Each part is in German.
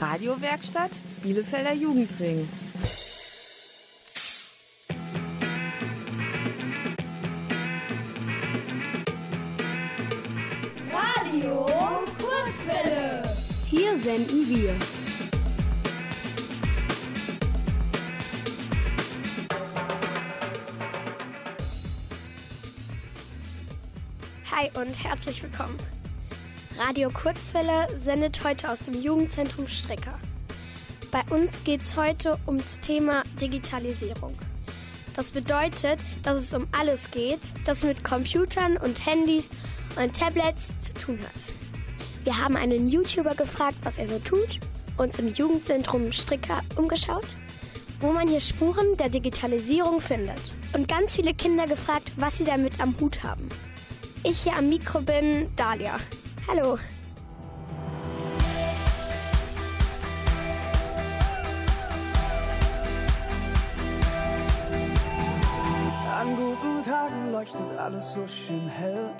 Radiowerkstatt Bielefelder Jugendring. Radio Kurzwelle. Hier senden wir. Hi und herzlich willkommen. Radio Kurzwelle sendet heute aus dem Jugendzentrum Strecker. Bei uns geht es heute ums Thema Digitalisierung. Das bedeutet, dass es um alles geht, das mit Computern und Handys und Tablets zu tun hat. Wir haben einen YouTuber gefragt, was er so tut, uns im Jugendzentrum Stricker umgeschaut, wo man hier Spuren der Digitalisierung findet und ganz viele Kinder gefragt, was sie damit am Hut haben. Ich hier am Mikro bin Dalia. Hallo. An guten Tagen leuchtet alles so schön hell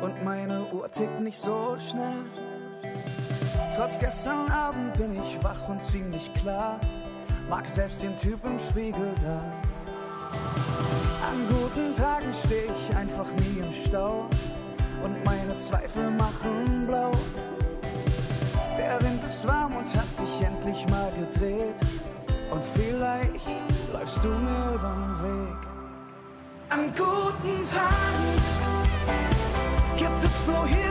und meine Uhr tickt nicht so schnell. Trotz gestern Abend bin ich wach und ziemlich klar, mag selbst den Typ im Spiegel da. An guten Tagen steh ich einfach nie im Stau und meine Zweifel machen blau. Der Wind ist warm und hat sich endlich mal gedreht und vielleicht läufst du mir übern Weg. An guten Tagen gibt es nur hier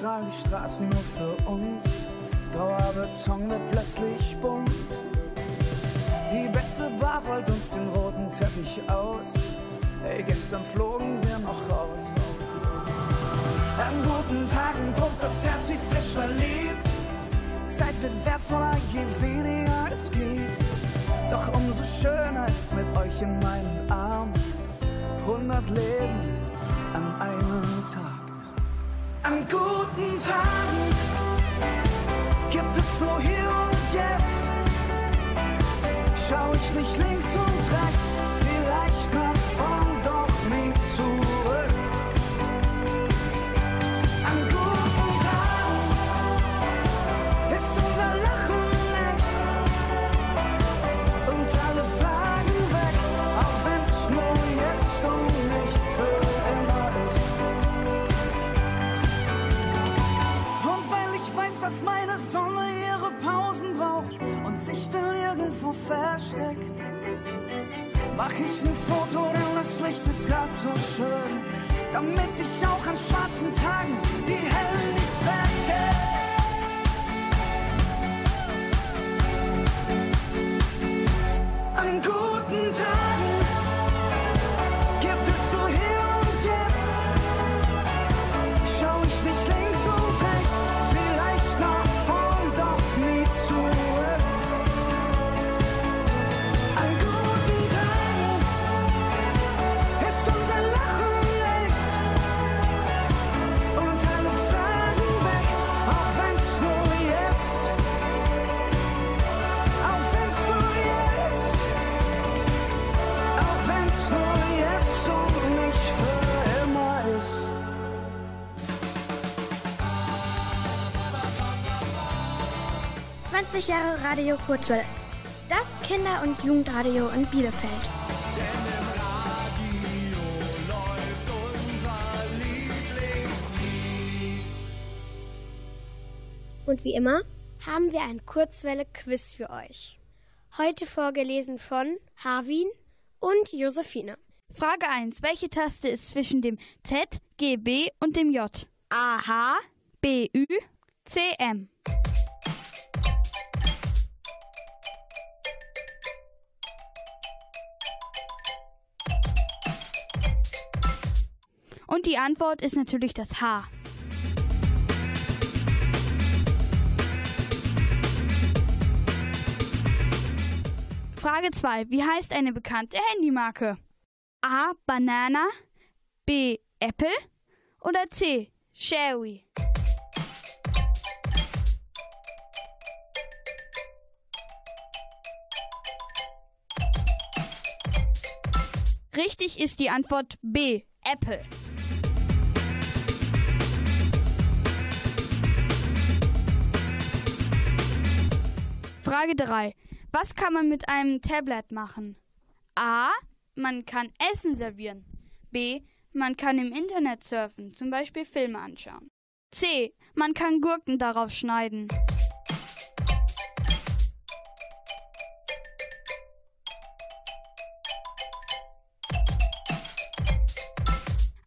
strahlen die Straßen nur für uns. Grauer Beton wird plötzlich bunt. Die beste Bar rollt uns den roten Teppich aus. Ey, gestern flogen wir noch raus. An guten Tagen pumpt das Herz wie frisch verliebt. Zeit wird wertvoller, je weniger es gibt. Doch umso schöner ist mit euch in meinen Armen. 100 Leben an einem Tag. An guten Tagen gibt es nur hier und jetzt. Schau ich nicht links und rechts, sich dann irgendwo versteckt, mach ich ein Foto, denn das Licht ist grad so schön, damit ich auch an schwarzen Tagen die hellen nicht vergesse. An guten 20 Jahre Radio Kurzwelle. Das Kinder- und Jugendradio in Bielefeld. Und wie immer haben wir ein Kurzwelle-Quiz für euch. Heute vorgelesen von Harvin und Josephine. Frage 1. Welche Taste ist zwischen dem Z, G, B und dem J? A, H, B, Ü, C, M. Und die Antwort ist natürlich das H. Frage 2. Wie heißt eine bekannte Handymarke? A. Banana, B. Apple oder C. Xiaomi? Richtig ist die Antwort B. Apple. Frage 3. Was kann man mit einem Tablet machen? A. Man kann Essen servieren. B. Man kann im Internet surfen, zum Beispiel Filme anschauen. C. Man kann Gurken darauf schneiden.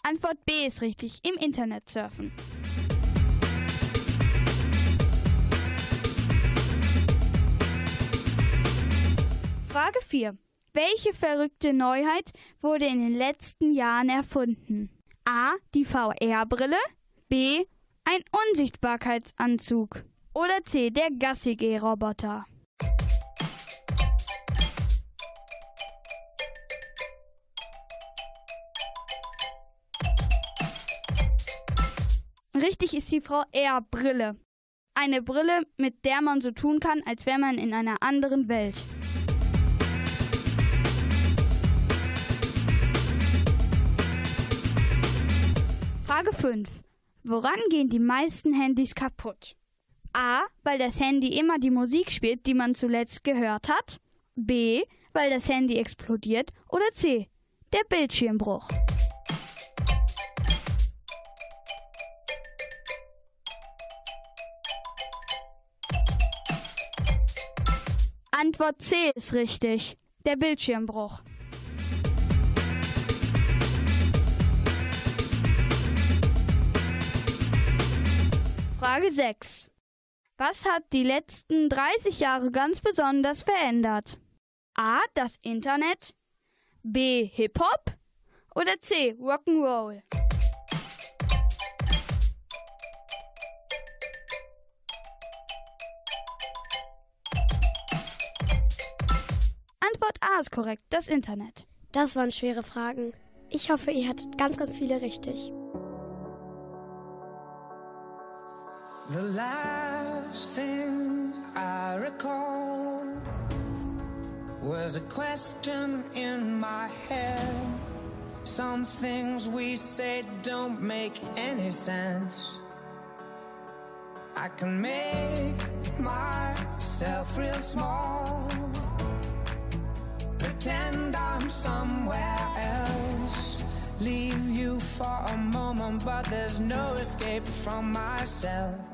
Antwort B ist richtig, im Internet surfen. Frage 4. Welche verrückte Neuheit wurde in den letzten Jahren erfunden? A. Die VR-Brille. B. Ein Unsichtbarkeitsanzug. Oder C. Der Gassi-G-Roboter. Richtig ist die VR-Brille. Eine Brille, mit der man so tun kann, als wäre man in einer anderen Welt. Frage 5. Woran gehen die meisten Handys kaputt? A. Weil das Handy immer die Musik spielt, die man zuletzt gehört hat. B. Weil das Handy explodiert. Oder C. Der Bildschirmbruch. Antwort C ist richtig. Der Bildschirmbruch. Frage 6. Was hat die letzten 30 Jahre ganz besonders verändert? A. Das Internet. B. Hip-Hop. Oder C. Rock'n'Roll. Antwort A ist korrekt, das Internet. Das waren schwere Fragen. Ich hoffe, ihr hattet ganz, ganz viele richtig. The last thing I recall was a question in my head. Some things we say don't make any sense. I can make myself real small, pretend I'm somewhere else. Leave you for a moment, but there's no escape from myself.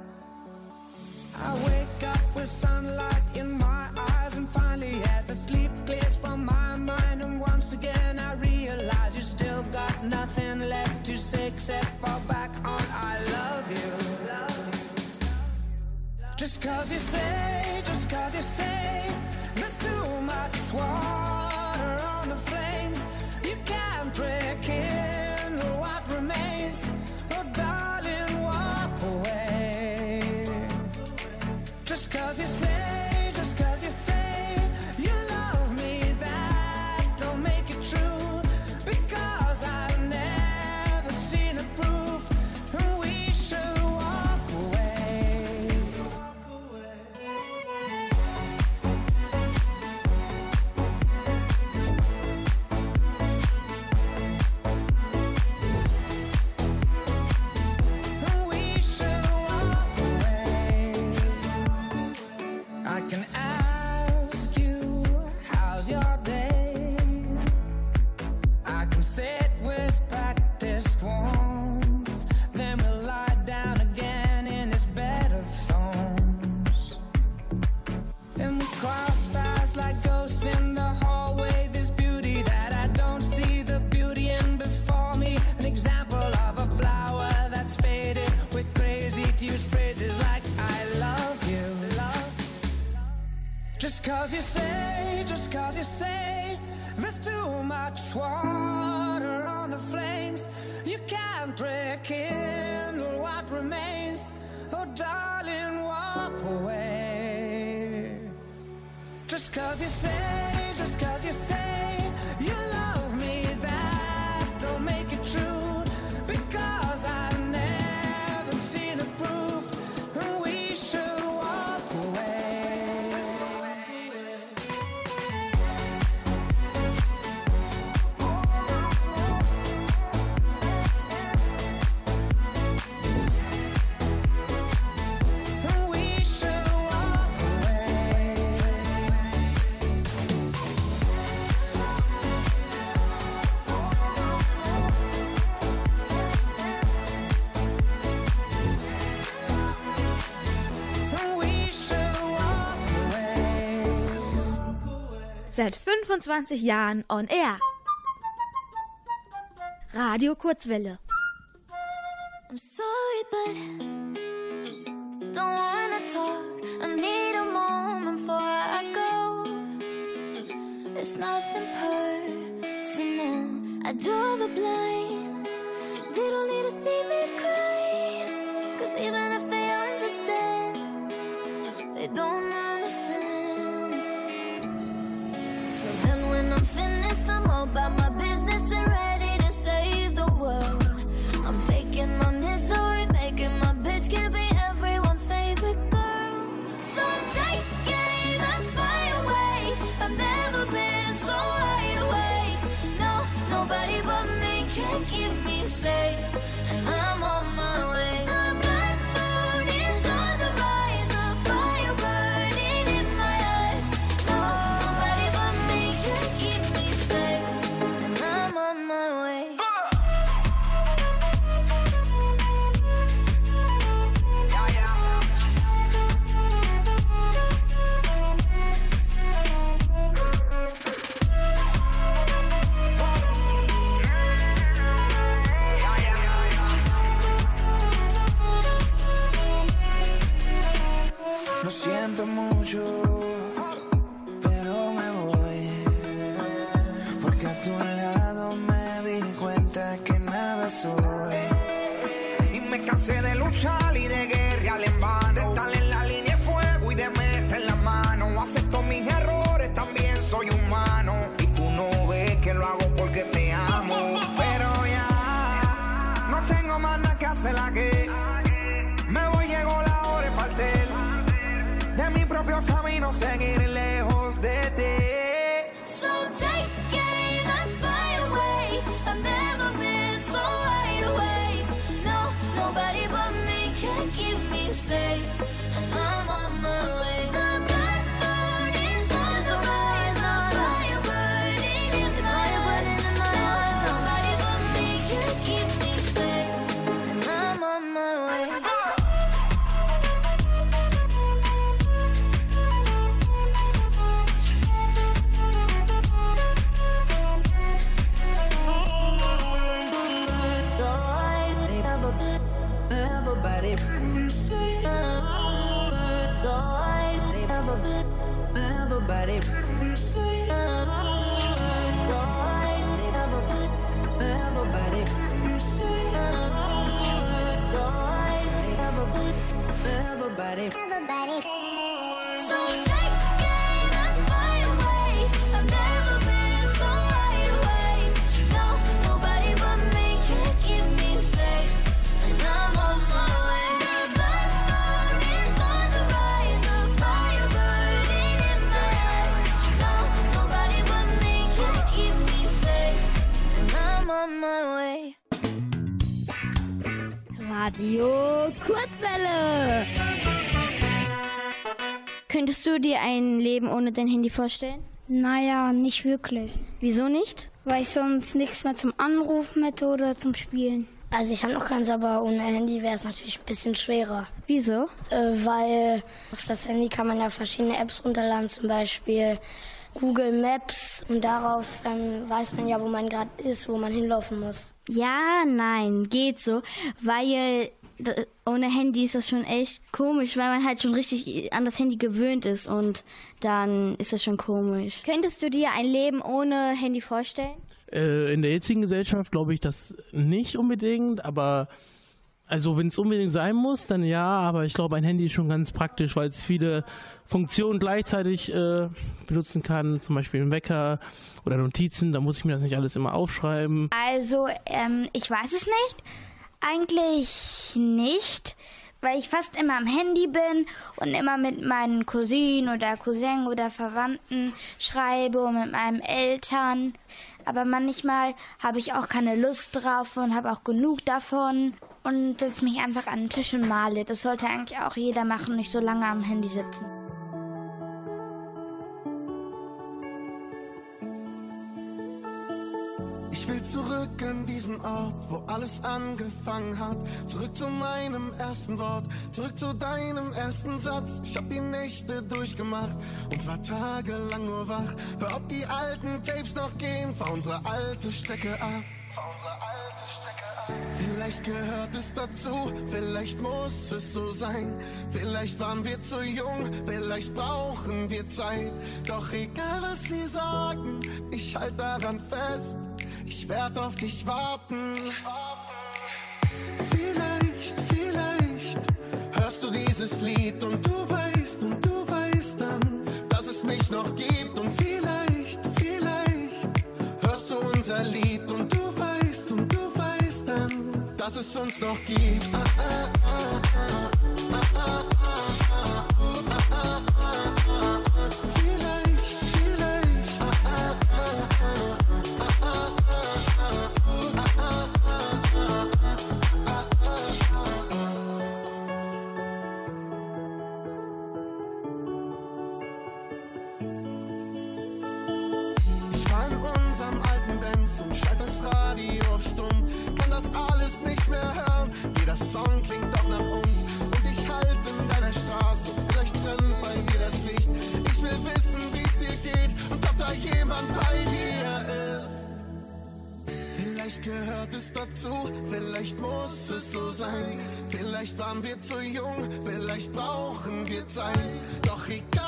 Just cause you still got nothing left to say, just cause you say, just cause you say. 25 Jahren on air. Radio Kurzwelle. nobody. Nobody, never, everybody. Everybody, everybody, everybody. Radio Kurzwelle. Könntest du dir ein Leben ohne dein Handy vorstellen? Naja, nicht wirklich. Wieso nicht? Weil ich sonst nichts mehr zum Anrufen hätte oder zum Spielen. Also ich habe noch keins, aber ohne Handy wäre es natürlich ein bisschen schwerer. Wieso? Äh, weil auf das Handy kann man ja verschiedene Apps runterladen, zum Beispiel Google Maps. Und darauf ähm, weiß man ja, wo man gerade ist, wo man hinlaufen muss. Ja, nein, geht so, weil d- ohne Handy ist das schon echt komisch, weil man halt schon richtig an das Handy gewöhnt ist und dann ist das schon komisch. Könntest du dir ein Leben ohne Handy vorstellen? Äh, in der jetzigen Gesellschaft glaube ich das nicht unbedingt, aber Also wenn es unbedingt sein muss, dann ja, aber ich glaube, ein Handy ist schon ganz praktisch, weil es viele Funktionen gleichzeitig äh, benutzen kann, zum Beispiel ein Wecker oder Notizen, da muss ich mir das nicht alles immer aufschreiben. Also, ähm, ich weiß es nicht. Eigentlich nicht, weil ich fast immer am Handy bin und immer mit meinen Cousinen oder Cousin oder Verwandten schreibe und mit meinen Eltern. Aber manchmal habe ich auch keine Lust drauf und habe auch genug davon und setze mich einfach an den Tisch und male. Das sollte eigentlich auch jeder machen, nicht so lange am Handy sitzen. Ich will zurück an diesen Ort, wo alles angefangen hat. Zurück zu meinem ersten Wort, zurück zu deinem ersten Satz. Ich hab die Nächte durchgemacht und war tagelang nur wach. Hör, ob die alten Tapes noch gehen, fahr unsere alte Strecke ab. Fahr unsere alte Strecke ab. Vielleicht gehört es dazu, vielleicht muss es so sein. Vielleicht waren wir zu jung, vielleicht brauchen wir Zeit. Doch egal was sie sagen, ich halt daran fest. Ich werd auf dich warten. Vielleicht, vielleicht hörst du dieses Lied und du weißt und du weißt dann, dass es mich noch gibt. Und vielleicht, vielleicht hörst du unser Lied und du weißt und du weißt dann, dass es uns noch gibt. Ah, ah, und schalt das Radio auf stumm. Kann das alles nicht mehr hören. Jeder Song klingt doch nach uns. Und ich halt in deiner Straße. Vielleicht brennt bei dir das Licht. Ich will wissen, wie's dir geht und ob da jemand bei dir ist. Vielleicht gehört es dazu, vielleicht muss es so sein. Vielleicht waren wir zu jung, vielleicht brauchen wir Zeit. Doch egal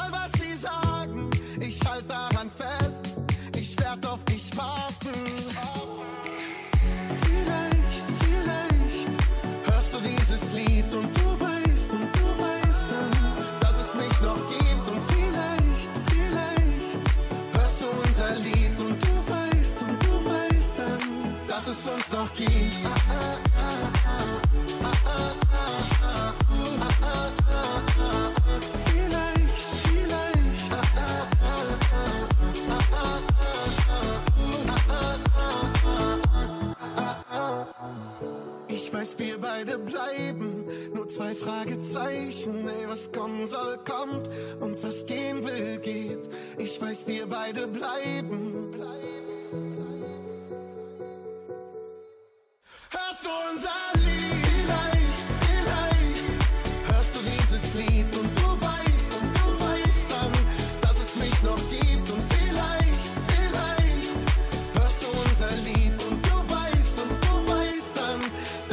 zwei Fragezeichen. Ey, was kommen soll, kommt. Und was gehen will, geht. Ich weiß, wir beide bleiben.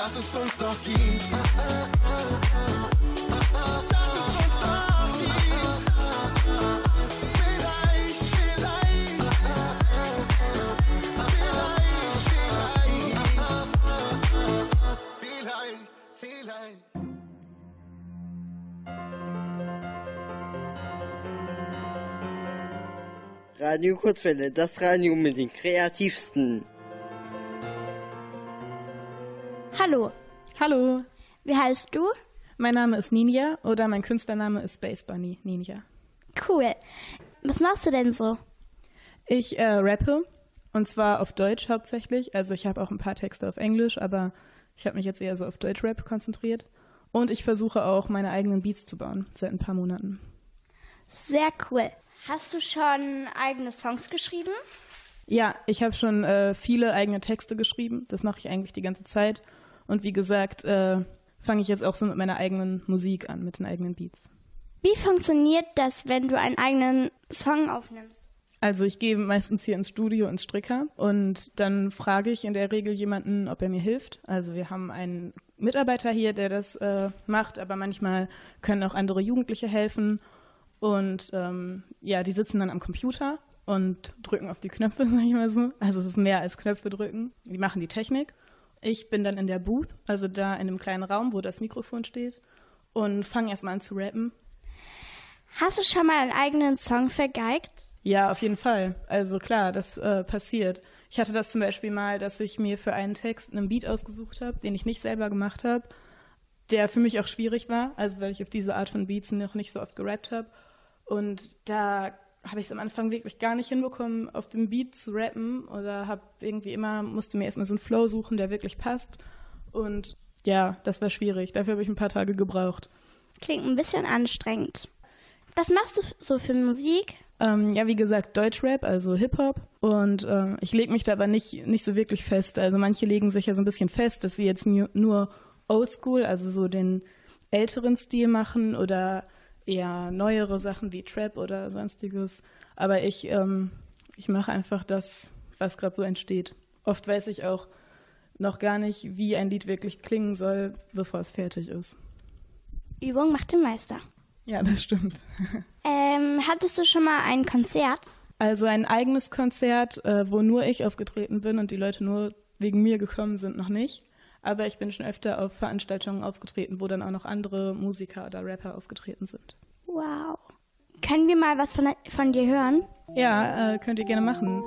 Dass es uns noch gibt. Radio Kurzwelle, das Radio mit den kreativsten. Hallo. Hallo. Wie heißt du? Mein Name ist Ninja oder mein Künstlername ist Space Bunny Ninja. Cool. Was machst du denn so? Ich äh, rappe und zwar auf Deutsch hauptsächlich. Also ich habe auch ein paar Texte auf Englisch, aber ich habe mich jetzt eher so auf Deutschrap konzentriert. Und ich versuche auch meine eigenen Beats zu bauen seit ein paar Monaten. Sehr cool. Hast du schon eigene Songs geschrieben? Ja, ich habe schon äh, viele eigene Texte geschrieben. Das mache ich eigentlich die ganze Zeit. Und wie gesagt, äh, fange ich jetzt auch so mit meiner eigenen Musik an, mit den eigenen Beats. Wie funktioniert das, wenn du einen eigenen Song aufnimmst? Also ich gehe meistens hier ins Studio, ins Stricker und dann frage ich in der Regel jemanden, ob er mir hilft. Also wir haben einen Mitarbeiter hier, der das äh, macht, aber manchmal können auch andere Jugendliche helfen. Und ähm, ja, die sitzen dann am Computer und drücken auf die Knöpfe, sag ich mal so. Also es ist mehr als Knöpfe drücken. Die machen die Technik Ich bin dann in der Booth, also da in einem kleinen Raum, wo das Mikrofon steht und fange erstmal an zu rappen. Hast du schon mal einen eigenen Song vergeigt? Ja, auf jeden Fall. Also klar, das äh, passiert. Ich hatte das zum Beispiel mal, dass ich mir für einen Text einen Beat ausgesucht habe, den ich nicht selber gemacht habe, der für mich auch schwierig war, also weil ich auf diese Art von Beats noch nicht so oft gerappt habe. Und da habe ich es am Anfang wirklich gar nicht hinbekommen, auf dem Beat zu rappen oder habe irgendwie immer, musste mir erstmal so einen Flow suchen, der wirklich passt. Und ja, das war schwierig. Dafür habe ich ein paar Tage gebraucht. Klingt ein bisschen anstrengend. Was machst du so für Musik? Ähm, ja, wie gesagt, Deutschrap, also Hip-Hop. Und ähm, ich lege mich da aber nicht, nicht so wirklich fest. Also manche legen sich ja so ein bisschen fest, dass sie jetzt nur Oldschool, also so den älteren Stil machen oder eher neuere Sachen wie Trap oder sonstiges. Aber ich, ähm, ich mache einfach das, was gerade so entsteht. Oft weiß ich auch noch gar nicht, wie ein Lied wirklich klingen soll, bevor es fertig ist. Übung macht den Meister. Ja, das stimmt. Ähm, hattest du schon mal ein Konzert? Also ein eigenes Konzert, äh, wo nur ich aufgetreten bin und die Leute nur wegen mir gekommen sind, noch nicht. Aber ich bin schon öfter auf Veranstaltungen aufgetreten, wo dann auch noch andere Musiker oder Rapper aufgetreten sind. Wow. Können wir mal was von, von dir hören? Ja, äh, könnt ihr gerne machen.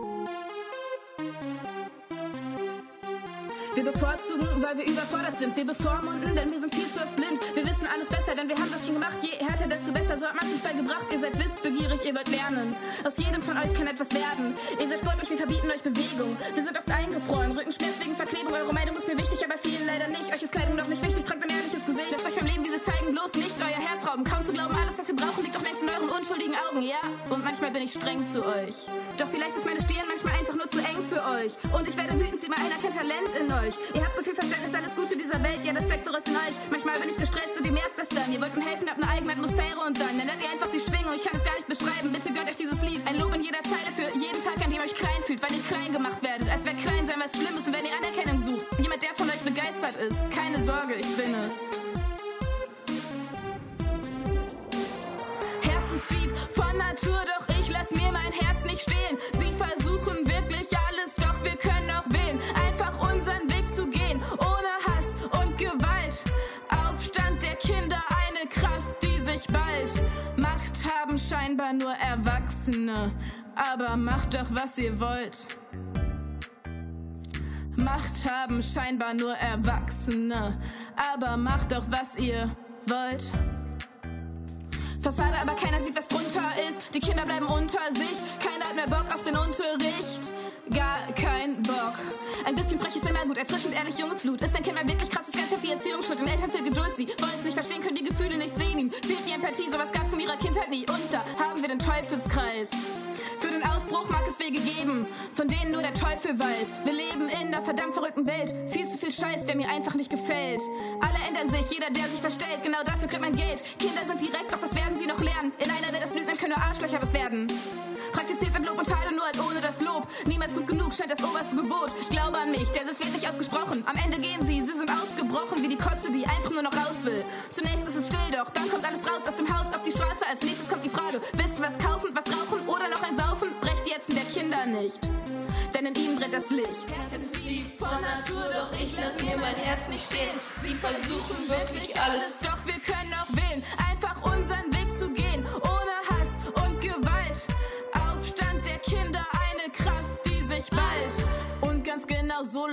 Wir bevorzugen, weil wir überfordert sind. Wir bevormunden, denn wir sind viel zu oft blind. Wir wissen alles besser, denn wir haben das schon gemacht. Je härter, desto besser. So hat man uns beigebracht. Ihr seid wissbegierig, ihr wollt lernen. Aus jedem von euch kann etwas werden. Ihr seid sportlich, wir verbieten euch Bewegung. Wir sind oft eingefroren, Rückenschmerz wegen Verklebung. Eure Meinung ist mir wichtig, aber vielen leider nicht. Euch ist Kleidung noch nicht wichtig, tragt ein ehrliches Gesicht. Lasst euch vom Leben dieses zeigen, bloß nicht euer Herz rauben. Kaum zu glauben, alles, was wir brauchen, unschuldigen Augen, ja? Und manchmal bin ich streng zu euch. Doch vielleicht ist meine Stirn manchmal einfach nur zu eng für euch. Und ich werde wütend, mal einer kennt Talent in euch. Ihr habt so viel Verständnis, alles Gute dieser Welt, ja, das steckt so in euch. Manchmal bin ich gestresst und ihr merkt das dann. Ihr wollt mir helfen, habt eine eigene Atmosphäre und dann nennt ihr einfach die Schwingung. Ich kann es gar nicht beschreiben, bitte gönnt euch dieses Lied. Ein Lob in jeder Zeile für jeden Tag, an dem ihr euch klein fühlt, weil ihr klein gemacht werdet. Als wäre klein sein was Schlimmes und wenn ihr Anerkennung sucht. Jemand, der von euch begeistert ist. Keine Sorge, ich bin es. Scheinbar nur Erwachsene, aber macht doch, was ihr wollt. Macht haben scheinbar nur Erwachsene, aber macht doch, was ihr wollt. Fassade, aber keiner sieht, was drunter ist. Die Kinder bleiben unter sich. Keiner hat mehr Bock auf den Unterricht. Gar kein Bock. Ein bisschen frech ist immer gut, erfrischend, ehrlich, junges Blut. Ist dein Kind mal wirklich krass, ist ganz die Erziehung schuld. Den Eltern viel Geduld, sie wollen es nicht verstehen, können die Gefühle nicht sehen. Ihm fehlt die Empathie, sowas gab's in ihrer Kindheit nie. Und da haben wir den Teufelskreis. Für den Ausbruch mag es Wege geben, von denen nur der Teufel weiß. Wir leben in einer verdammt verrückten Welt. Viel zu viel Scheiß, der mir einfach nicht gefällt. Alle ändern sich, jeder, der sich verstellt. Genau dafür kriegt man Geld. Kinder sind direkt, doch das werden sie noch lernen. In einer Welt, das lügt, dann können nur Arschlöcher was werden. Praktiziert wird Lob und Tadel nur halt ohne das Lob. Niemals gut genug scheint das oberste Gebot. Ich glaube an mich, der Sitz wird nicht ausgesprochen. Am Ende gehen sie, sie sind ausgebrochen wie die Kotze, die einfach nur noch raus will. Zunächst ist es still, doch dann kommt alles raus aus dem Haus auf die Straße. Als nächstes kommt die Frage: Willst du was kaufen, was rauchen oder noch ein Saufen? Brecht die Ätzen der Kinder nicht. Denn in ihnen brennt das Licht. Herzenslieb von Natur, doch ich lass mir mein Herz nicht stehen. Sie versuchen wirklich alles. Doch wir können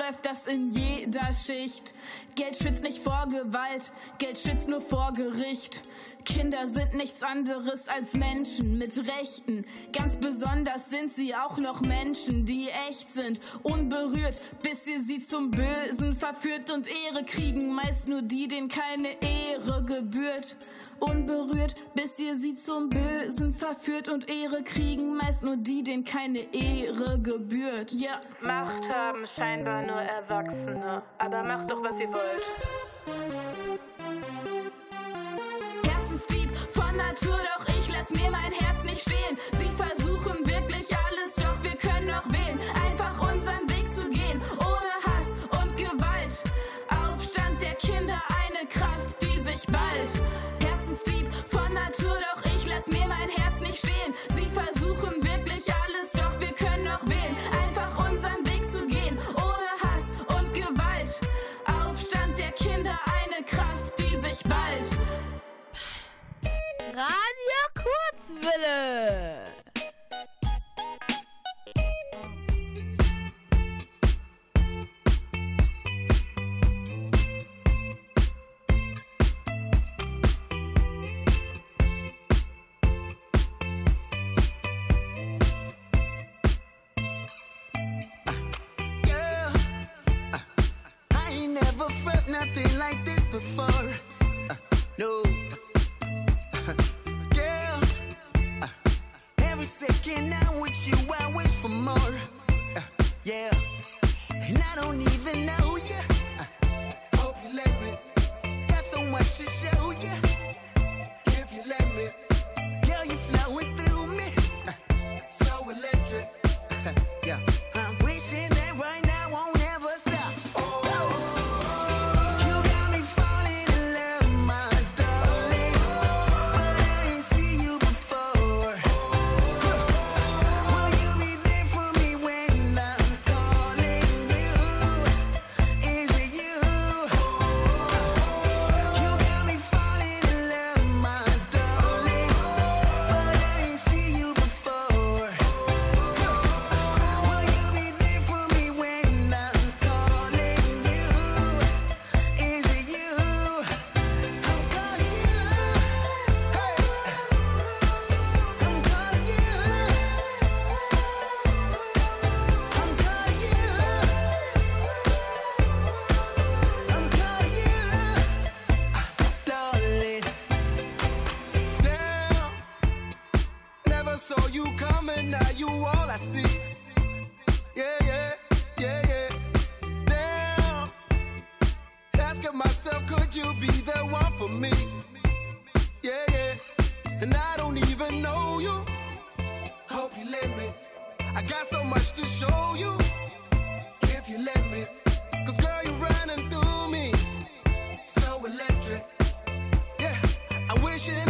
läuft das in jeder Schicht. Geld schützt nicht vor Gewalt, Geld schützt nur vor Gericht. Kinder sind nichts anderes als Menschen mit Rechten. Ganz besonders sind sie auch noch Menschen, die echt sind, unberührt, bis ihr sie zum Bösen verführt und Ehre kriegen. Meist nur die, denen keine Ehre gebührt. Unberührt, bis ihr sie zum Bösen verführt und Ehre kriegen. Meist nur die, denen keine Ehre gebührt. Ja, Macht haben scheinbar nur Erwachsene. Aber macht doch, was ihr wollt. Herzensdieb von Natur, doch ich lass mir mein Herz nicht stehlen. Sie versuchen wirklich alles, doch wir können auch wählen. Einfach unseren Weg zu gehen, ohne Hass und Gewalt. Aufstand der Kinder, eine Kraft, die sich bald. Radio Kurzwille. Uh, uh, never felt nothing like this before. Uh, no. Second I'm with you, I wish for more. Uh, yeah. And I don't even know you. Saw you coming. Now you all I see. Yeah, yeah, yeah, yeah. Damn. Asking myself, could you be the one for me? Yeah, yeah. And I don't even know you. Hope you let me. I got so much to show you. If you let me. Cause girl, you're running through me. So electric. Yeah. I'm wishing that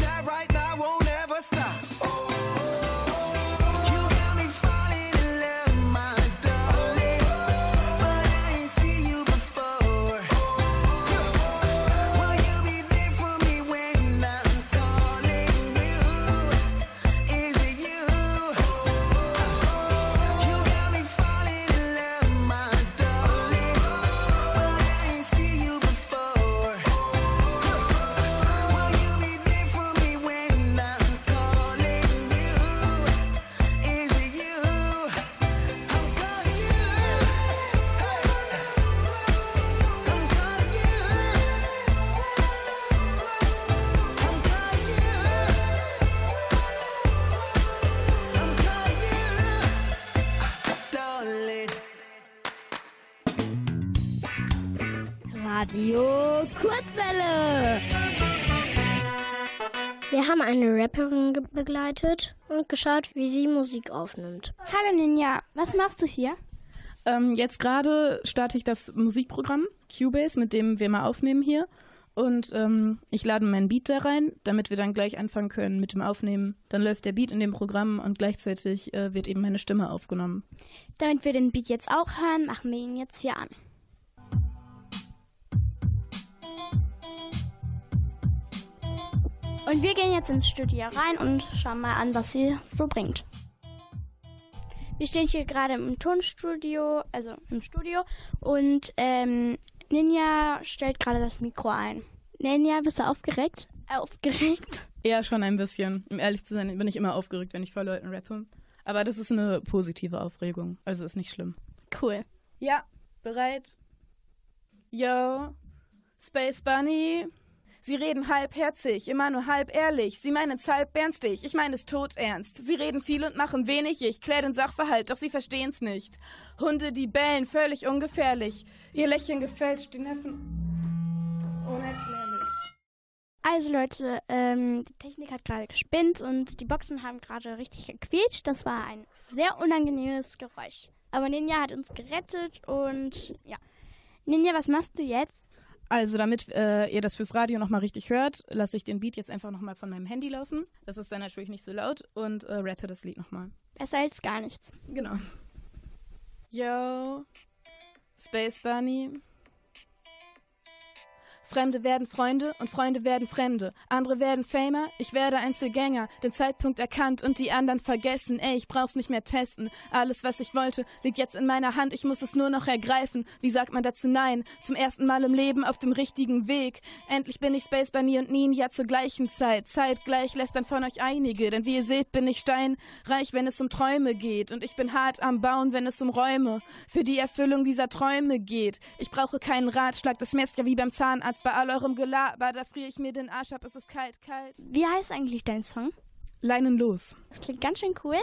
Rapperin begleitet und geschaut, wie sie Musik aufnimmt. Hallo Ninja, was machst du hier? Ähm, jetzt gerade starte ich das Musikprogramm Cubase, mit dem wir mal aufnehmen hier. Und ähm, ich lade meinen Beat da rein, damit wir dann gleich anfangen können mit dem Aufnehmen. Dann läuft der Beat in dem Programm und gleichzeitig äh, wird eben meine Stimme aufgenommen. Damit wir den Beat jetzt auch hören, machen wir ihn jetzt hier an. Und wir gehen jetzt ins Studio rein und schauen mal an, was sie so bringt. Wir stehen hier gerade im Tonstudio, also im Studio, und ähm, Ninja stellt gerade das Mikro ein. Ninja, bist du aufgeregt? Aufgeregt? Eher schon ein bisschen. Um ehrlich zu sein, bin ich immer aufgeregt, wenn ich vor Leuten rappe. Aber das ist eine positive Aufregung, also ist nicht schlimm. Cool. Ja, bereit? Yo, Space Bunny. Sie reden halbherzig, immer nur halb ehrlich. Sie meinen es halb ernstig, ich meine es todernst. Sie reden viel und machen wenig, ich klär den Sachverhalt, doch sie verstehen's nicht. Hunde, die bellen, völlig ungefährlich. Ihr Lächeln gefälscht, die Neffen unerklärlich. Also Leute, ähm, die Technik hat gerade gespinnt und die Boxen haben gerade richtig gequietscht. Das war ein sehr unangenehmes Geräusch. Aber Ninja hat uns gerettet und ja. Ninja, was machst du jetzt? Also, damit äh, ihr das fürs Radio nochmal richtig hört, lasse ich den Beat jetzt einfach nochmal von meinem Handy laufen. Das ist dann natürlich nicht so laut und äh, rappe das Lied nochmal. Besser als gar nichts. Genau. Yo, Space Bunny. Fremde werden Freunde und Freunde werden Fremde. Andere werden Famer, ich werde Einzelgänger. Den Zeitpunkt erkannt und die anderen vergessen. Ey, ich brauch's nicht mehr testen. Alles, was ich wollte, liegt jetzt in meiner Hand. Ich muss es nur noch ergreifen. Wie sagt man dazu Nein? Zum ersten Mal im Leben auf dem richtigen Weg. Endlich bin ich Space Bunny und Ninja zur gleichen Zeit. Zeitgleich lässt dann von euch einige. Denn wie ihr seht, bin ich steinreich, wenn es um Träume geht. Und ich bin hart am Bauen, wenn es um Räume für die Erfüllung dieser Träume geht. Ich brauche keinen Ratschlag, das schmerzt ja wie beim Zahnarzt. Bei all eurem Gelaber, da friere ich mir den Arsch ab, es ist kalt, kalt. Wie heißt eigentlich dein Song? Leinen los. Das klingt ganz schön cool.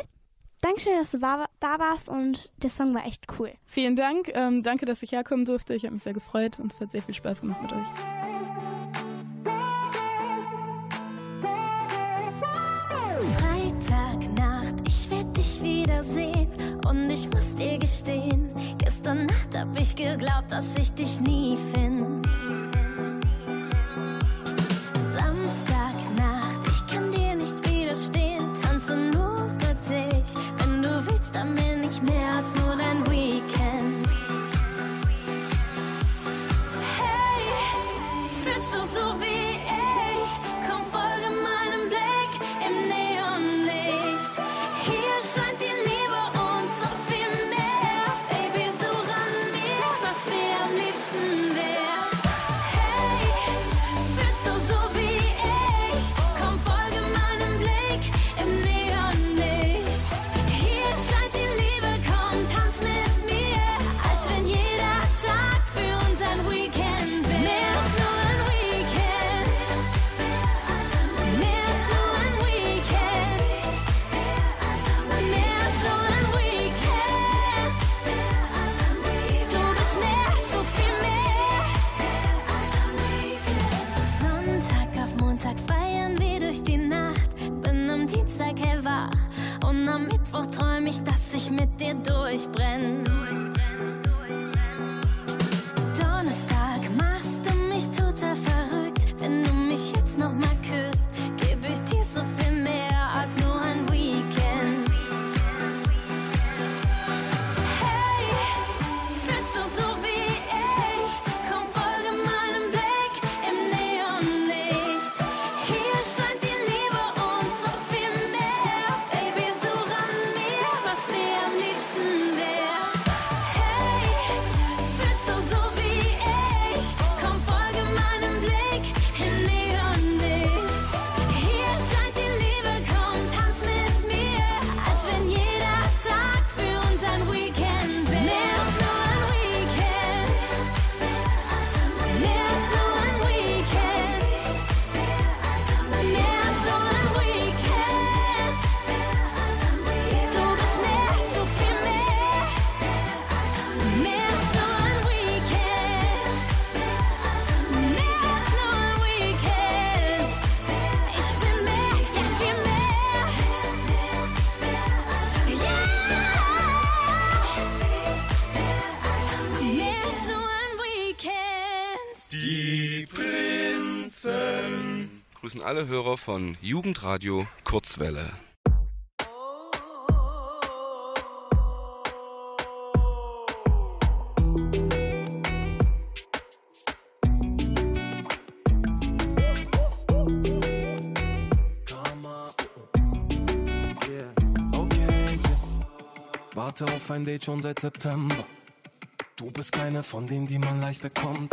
Dankeschön, dass du da warst und der Song war echt cool. Vielen Dank. Ähm, danke, dass ich herkommen durfte. Ich habe mich sehr gefreut und es hat sehr viel Spaß gemacht mit euch. Freitagnacht, ich werde dich wiedersehen und ich muss dir gestehen, gestern Nacht hab ich geglaubt, dass ich dich nie find. Grüßen alle Hörer von Jugendradio Kurzwelle. Warte auf ein Date schon seit September. Du bist keine von denen, die man leicht bekommt.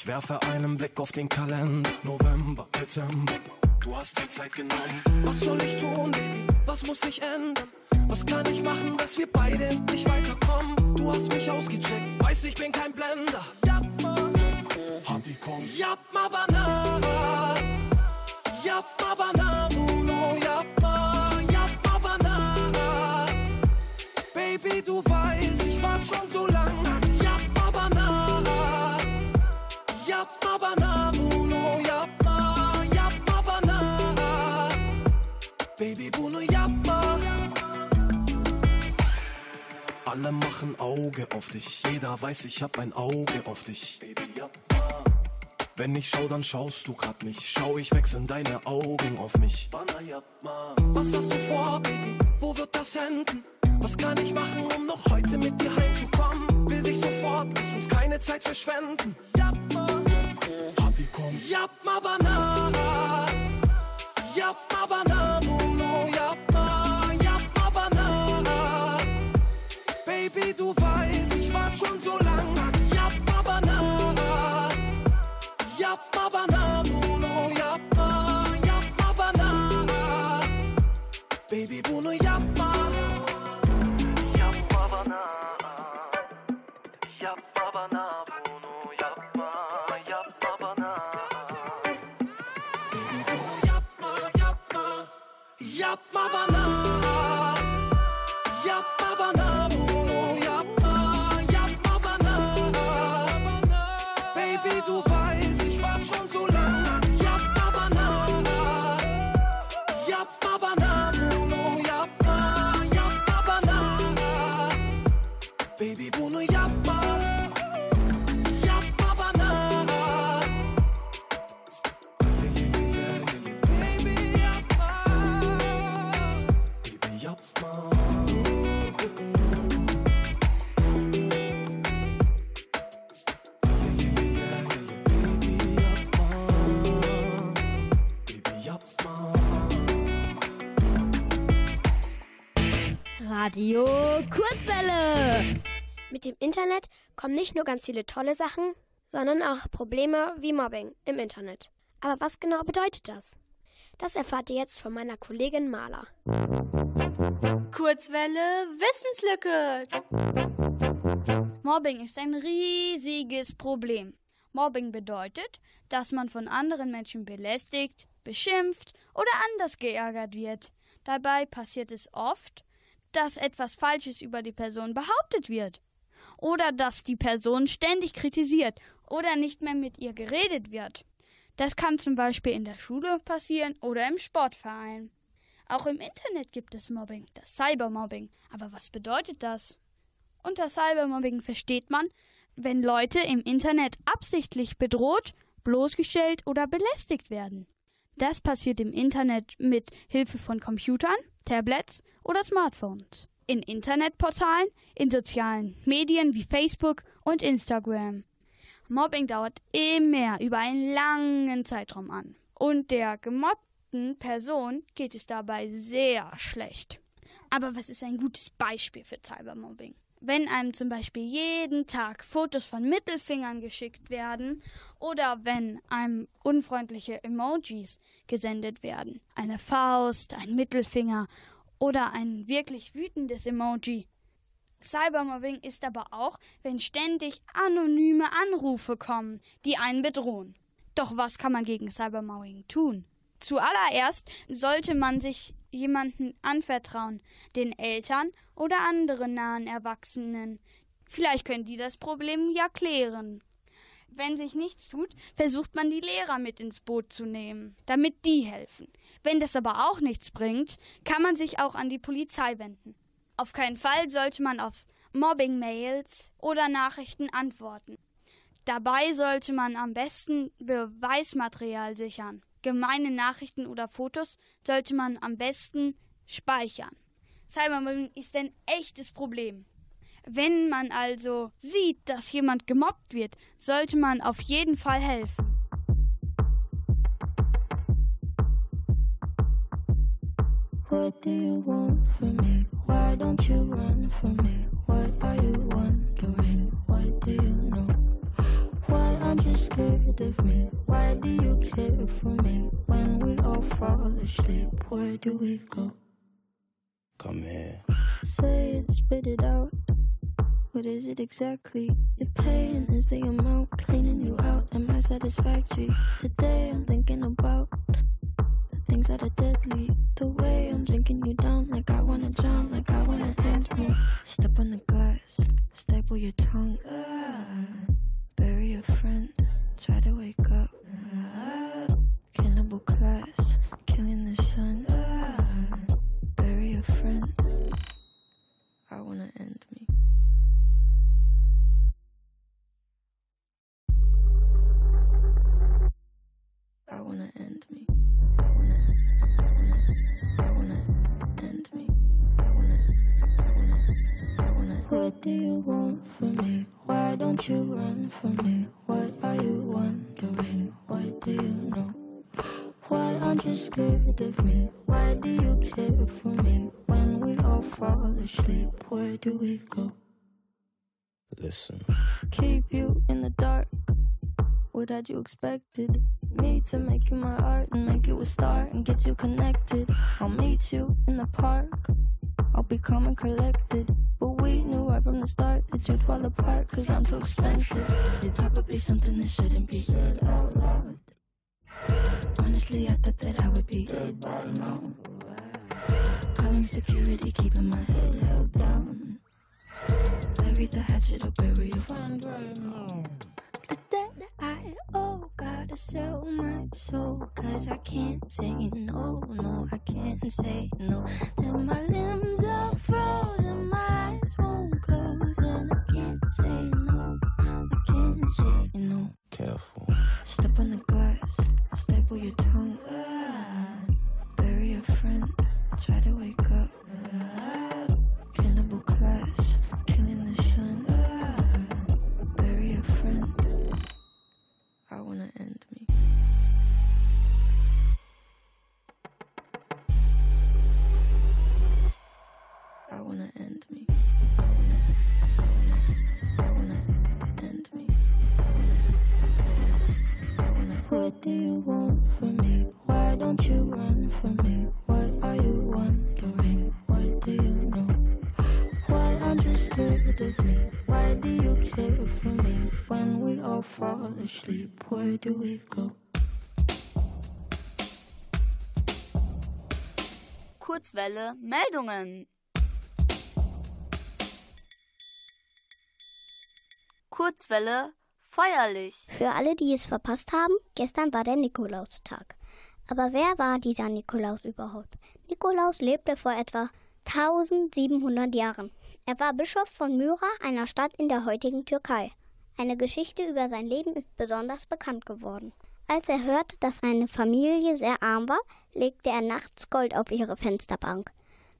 Ich werfe einen Blick auf den Kalender. November, Dezember. Du hast dir Zeit genommen. Was soll ich tun, Baby? Was muss ich ändern? Was kann ich machen, dass wir beide endlich weiterkommen? Du hast mich ausgecheckt, weiß ich bin kein Blender. Ja, Mann. Hadi komm. Ja, ma banana. Ja, ma banana. Muno, ja, ma. Ja, ma banana. Baby, du weißt, ich wart schon so lang. Alle machen Auge auf dich. Jeder weiß, ich hab ein Auge auf dich. Baby, ja, ma. Wenn ich schau, dann schaust du grad nicht. Schau, ich wechseln deine Augen auf mich. Was hast du vor? Wo wird das enden? Was kann ich machen, um noch heute mit dir heimzukommen? Will dich sofort, lass uns keine Zeit verschwenden. Ja, ma. Party komm. Yapma bana Yapma bana dem Internet kommen nicht nur ganz viele tolle Sachen, sondern auch Probleme wie Mobbing im Internet. Aber was genau bedeutet das? Das erfahrt ihr jetzt von meiner Kollegin Marla. Kurzwelle Wissenslücke. Mobbing ist ein riesiges Problem. Mobbing bedeutet, dass man von anderen Menschen belästigt, beschimpft oder anders geärgert wird. Dabei passiert es oft, dass etwas Falsches über die Person behauptet wird. Oder dass die Person ständig kritisiert oder nicht mehr mit ihr geredet wird. Das kann zum Beispiel in der Schule passieren oder im Sportverein. Auch im Internet gibt es Mobbing, das Cybermobbing. Aber was bedeutet das? Unter Cybermobbing versteht man, wenn Leute im Internet absichtlich bedroht, bloßgestellt oder belästigt werden. Das passiert im Internet mit Hilfe von Computern, Tablets oder Smartphones. In Internetportalen, in sozialen Medien wie Facebook und Instagram. Mobbing dauert immer über einen langen Zeitraum an. Und der gemobbten Person geht es dabei sehr schlecht. Aber was ist ein gutes Beispiel für Cybermobbing? Wenn einem zum Beispiel jeden Tag Fotos von Mittelfingern geschickt werden oder wenn einem unfreundliche Emojis gesendet werden. Eine Faust, ein Mittelfinger oder ein wirklich wütendes Emoji. Cybermobbing ist aber auch, wenn ständig anonyme Anrufe kommen, die einen bedrohen. Doch was kann man gegen Cybermobbing tun? Zuallererst sollte man sich jemanden anvertrauen, den Eltern oder anderen nahen Erwachsenen. Vielleicht können die das Problem ja klären. Wenn sich nichts tut, versucht man die Lehrer mit ins Boot zu nehmen, damit die helfen. Wenn das aber auch nichts bringt, kann man sich auch an die Polizei wenden. Auf keinen Fall sollte man auf Mobbing-Mails oder Nachrichten antworten. Dabei sollte man am besten Beweismaterial sichern. Gemeine Nachrichten oder Fotos sollte man am besten speichern. Cybermobbing ist ein echtes Problem. Wenn man also sieht, dass jemand gemobbt wird, sollte man auf jeden Fall helfen. What do you want from me? Why don't you run from me? What are you wondering? What do you know? Why aren't you scared of me? Why do you care for me? When we all fall asleep, where do we go? Come here. Say it, spit it out. What is it exactly? Your pain is the amount cleaning you out. Am I satisfactory? Today I'm thinking about the things that are deadly. The way I'm drinking you down, like I wanna drown, like I wanna end me. Step on the glass, staple your tongue. What do you want from me? Why don't you run from me? What are you wondering? What do you know? Why aren't you scared of me? Why do you care for me? When we all fall asleep, where do we go? Listen. Keep you in the dark. What had you expected? Me to make you my art and make you a star and get you connected. I'll meet you in the park. I'll be calm and collected. But we knew from the start that you'd fall apart, cause I'm too expensive. It's probably something that shouldn't be said out loud. Honestly, I thought that I would be dead by now. Calling security, keeping my head held down. Bury the hatchet or bury your friend right now. The debt I owe, gotta sell my soul. Cause I can't say no, no, I can't say no. Then my limbs are frozen, my eyes won't close. And I can't say no, I can't say no. Go? Kurzwelle Meldungen. Kurzwelle feierlich. Für alle, die es verpasst haben, gestern war der Nikolaustag. Aber wer war dieser Nikolaus überhaupt? Nikolaus lebte vor etwa 1700 Jahren. Er war Bischof von Myra, einer Stadt in der heutigen Türkei. Eine Geschichte über sein Leben ist besonders bekannt geworden. Als er hörte, dass seine Familie sehr arm war, legte er nachts Gold auf ihre Fensterbank.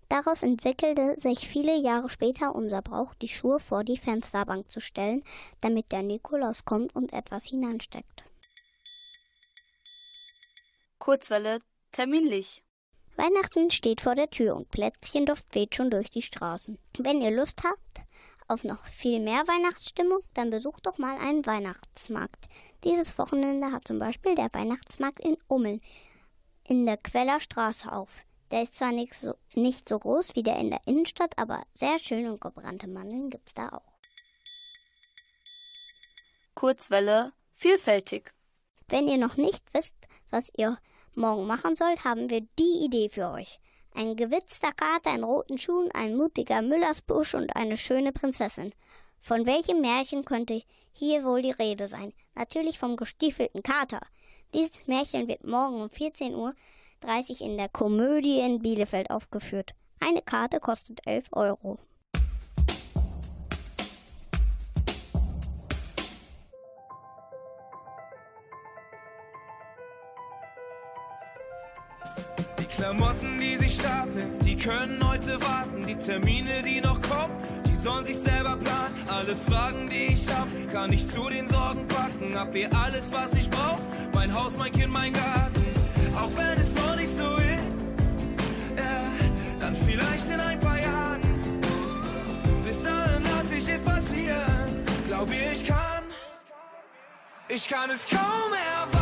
Daraus entwickelte sich viele Jahre später unser Brauch, die Schuhe vor die Fensterbank zu stellen, damit der Nikolaus kommt und etwas hineinsteckt. Kurzwelle terminlich. Weihnachten steht vor der Tür und Plätzchenduft weht schon durch die Straßen. Wenn ihr Lust habt auf noch viel mehr Weihnachtsstimmung, dann besucht doch mal einen Weihnachtsmarkt. Dieses Wochenende hat zum Beispiel der Weihnachtsmarkt in Ummeln in der Queller Straße auf. Der ist zwar nicht so, nicht so groß wie der in der Innenstadt, aber sehr schön und gebrannte Mandeln gibt's da auch. Kurzwelle vielfältig. Wenn ihr noch nicht wisst, was ihr morgen machen sollt, haben wir die Idee für euch. Ein gewitzter Kater in roten Schuhen, ein mutiger Müllersbusch und eine schöne Prinzessin. Von welchem Märchen könnte hier wohl die Rede sein? Natürlich vom gestiefelten Kater. Dieses Märchen wird morgen um 14 Uhr 30 in der Komödie in Bielefeld aufgeführt. Eine Karte kostet 11 Euro. Klamotten, die sich stapeln, die können heute warten. Die Termine, die noch kommen, die sollen sich selber planen. Alle Fragen, die ich hab, kann ich zu den Sorgen packen. Hab hier alles, was ich brauch. Mein Haus, mein Kind, mein Garten. Auch wenn es noch nicht so ist, ja, dann vielleicht in ein paar Jahren. Bis dahin lass ich es passieren. Glaub ihr, ich kann, ich kann es kaum erwarten,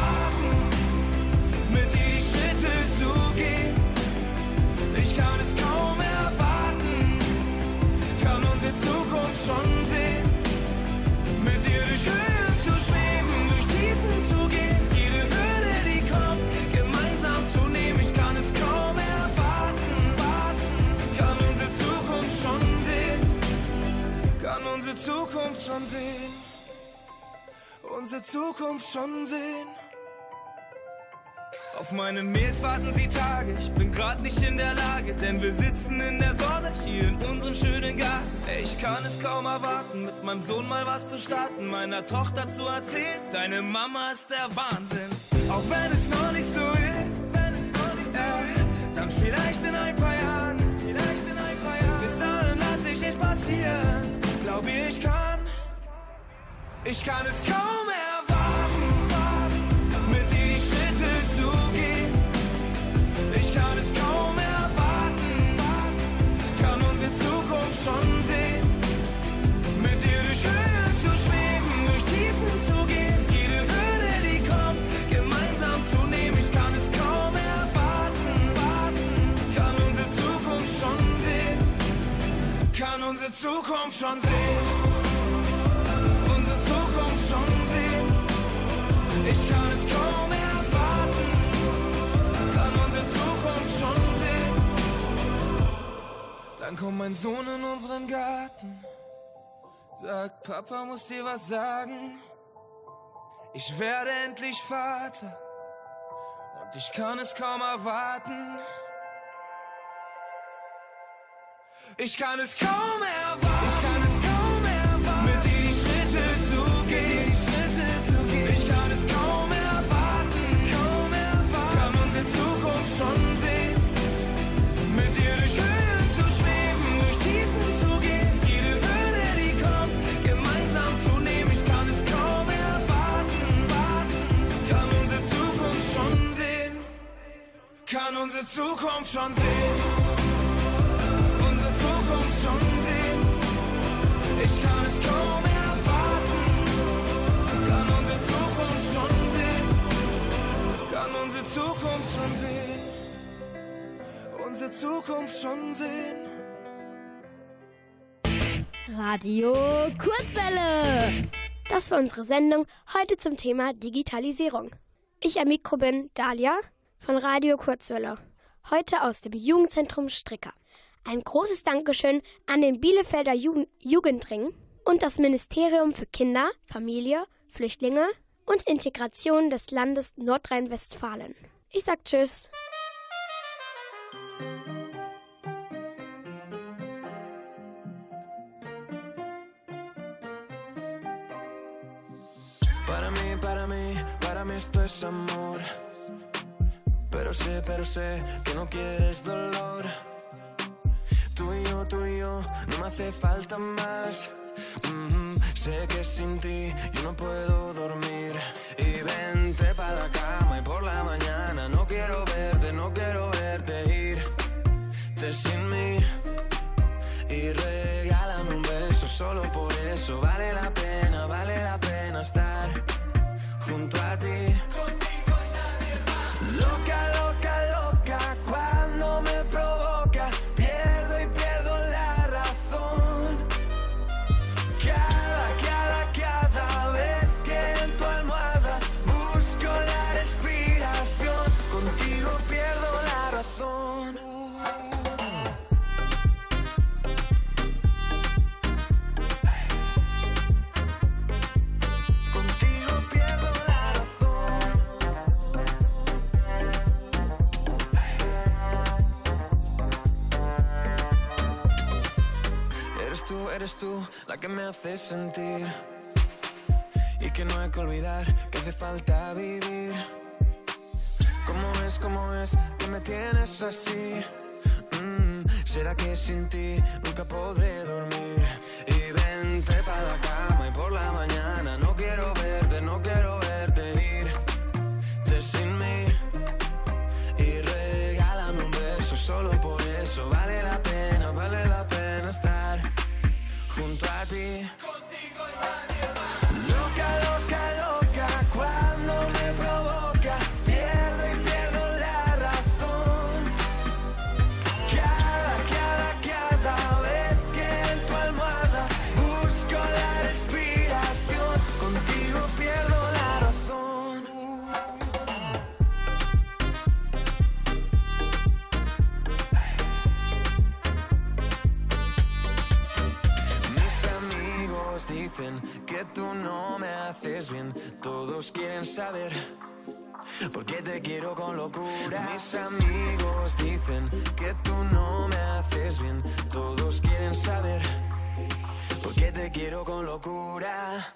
schon sehen. Unsere Zukunft schon sehen. Auf meine Mails warten sie Tage, ich bin grad nicht in der Lage, denn wir sitzen in der Sonne hier in unserem schönen Garten. Ich kann es kaum erwarten, mit meinem Sohn mal was zu starten, meiner Tochter zu erzählen, deine Mama ist der Wahnsinn. Auch wenn es noch nicht so ist, äh, dann vielleicht in ein paar Jahren, vielleicht in ein paar Jahren. Bis dahin lass ich es passieren, glaube, ich kann, ich kann es kaum erwarten, mit dir die Schritte zu gehen. Ich kann es kaum erwarten, kann unsere Zukunft schon sehen. Mit dir durch Höhen zu schweben, durch Tiefen zu gehen, jede Hürde, die kommt, gemeinsam zu nehmen. Ich kann es kaum erwarten, kann unsere Zukunft schon sehen, kann unsere Zukunft schon sehen. Mein Sohn in unseren Garten. Sagt, Papa muss dir was sagen. Ich werde endlich Vater. Und ich kann es kaum erwarten. Ich kann es kaum erwarten. Kann unsere Zukunft schon sehen. Unsere Zukunft schon sehen. Ich kann es kaum erwarten. Kann unsere Zukunft schon sehen. Kann unsere Zukunft schon sehen. Unsere Zukunft schon sehen. Radio Kurzwelle. Das war unsere Sendung heute zum Thema Digitalisierung. Ich am Mikro bin Dalia von Radio Kurzwelle. Heute aus dem Jugendzentrum Stricker. Ein großes Dankeschön an den Bielefelder Jugend Jugendring und das Ministerium für Kinder, Familie, Flüchtlinge und Integration des Landes Nordrhein-Westfalen. Ich sag Tschüss. Para mí, para mí, para mí esto es amor. Pero sé, pero sé que no quieres dolor. Tú y yo, tú y yo, no me hace falta más. Mm, sé que sin ti yo no puedo dormir. Y vente pa' la cama y por la mañana no quiero verte, no quiero verte irte sin mí. Y regálame un beso, solo por eso vale la pena, vale la pena estar junto a ti. Eres tú, la que me hace sentir y que no hay que olvidar que hace falta vivir. ¿Cómo es, cómo es que me tienes así? Mm, ¿Será que sin ti nunca podré dormir? Y vente para la cama y por la mañana no happy no me haces. Todos quieren saber por qué te quiero con locura. Mis amigos dicen que tú no me haces bien. Todos quieren saber por qué te quiero con locura.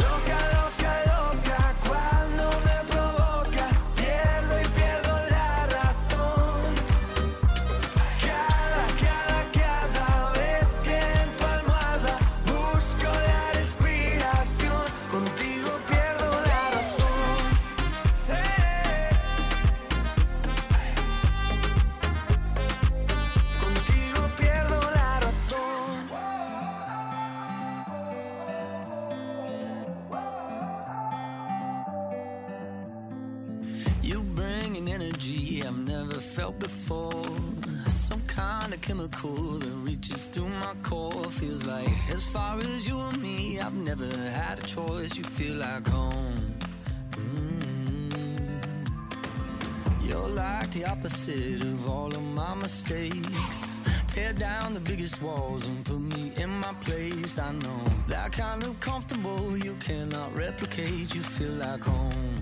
Loca, energy I've never felt before. Some kind of chemical that reaches through my core. Feels like as far as you and me, I've never had a choice. You feel like home. Mm-hmm. You're like the opposite of all of my mistakes. Tear down the biggest walls and put me in my place. I know that kind of comfortable you cannot replicate. You feel like home.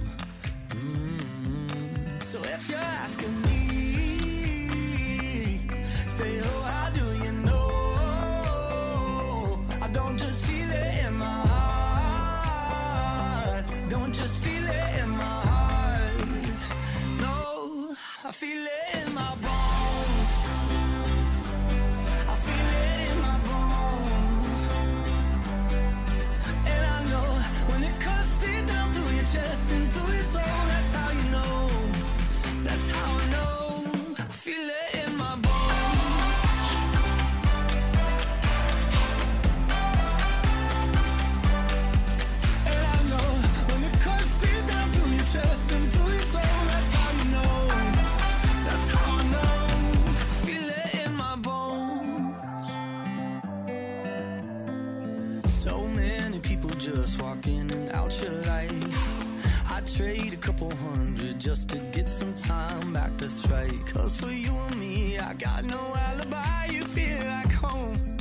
just to get some time back. That's right. Cause for you and me, I got no alibi. You feel like home.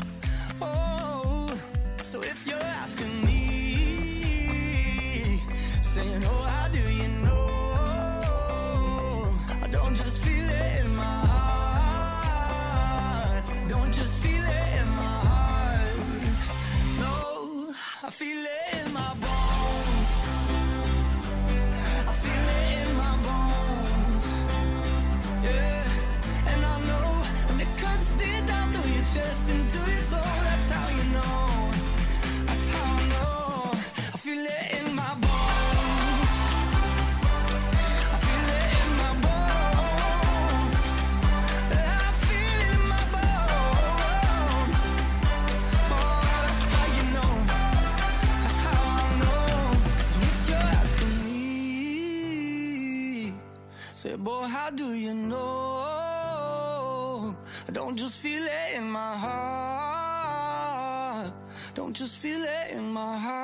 Oh, so if just feel it in my heart.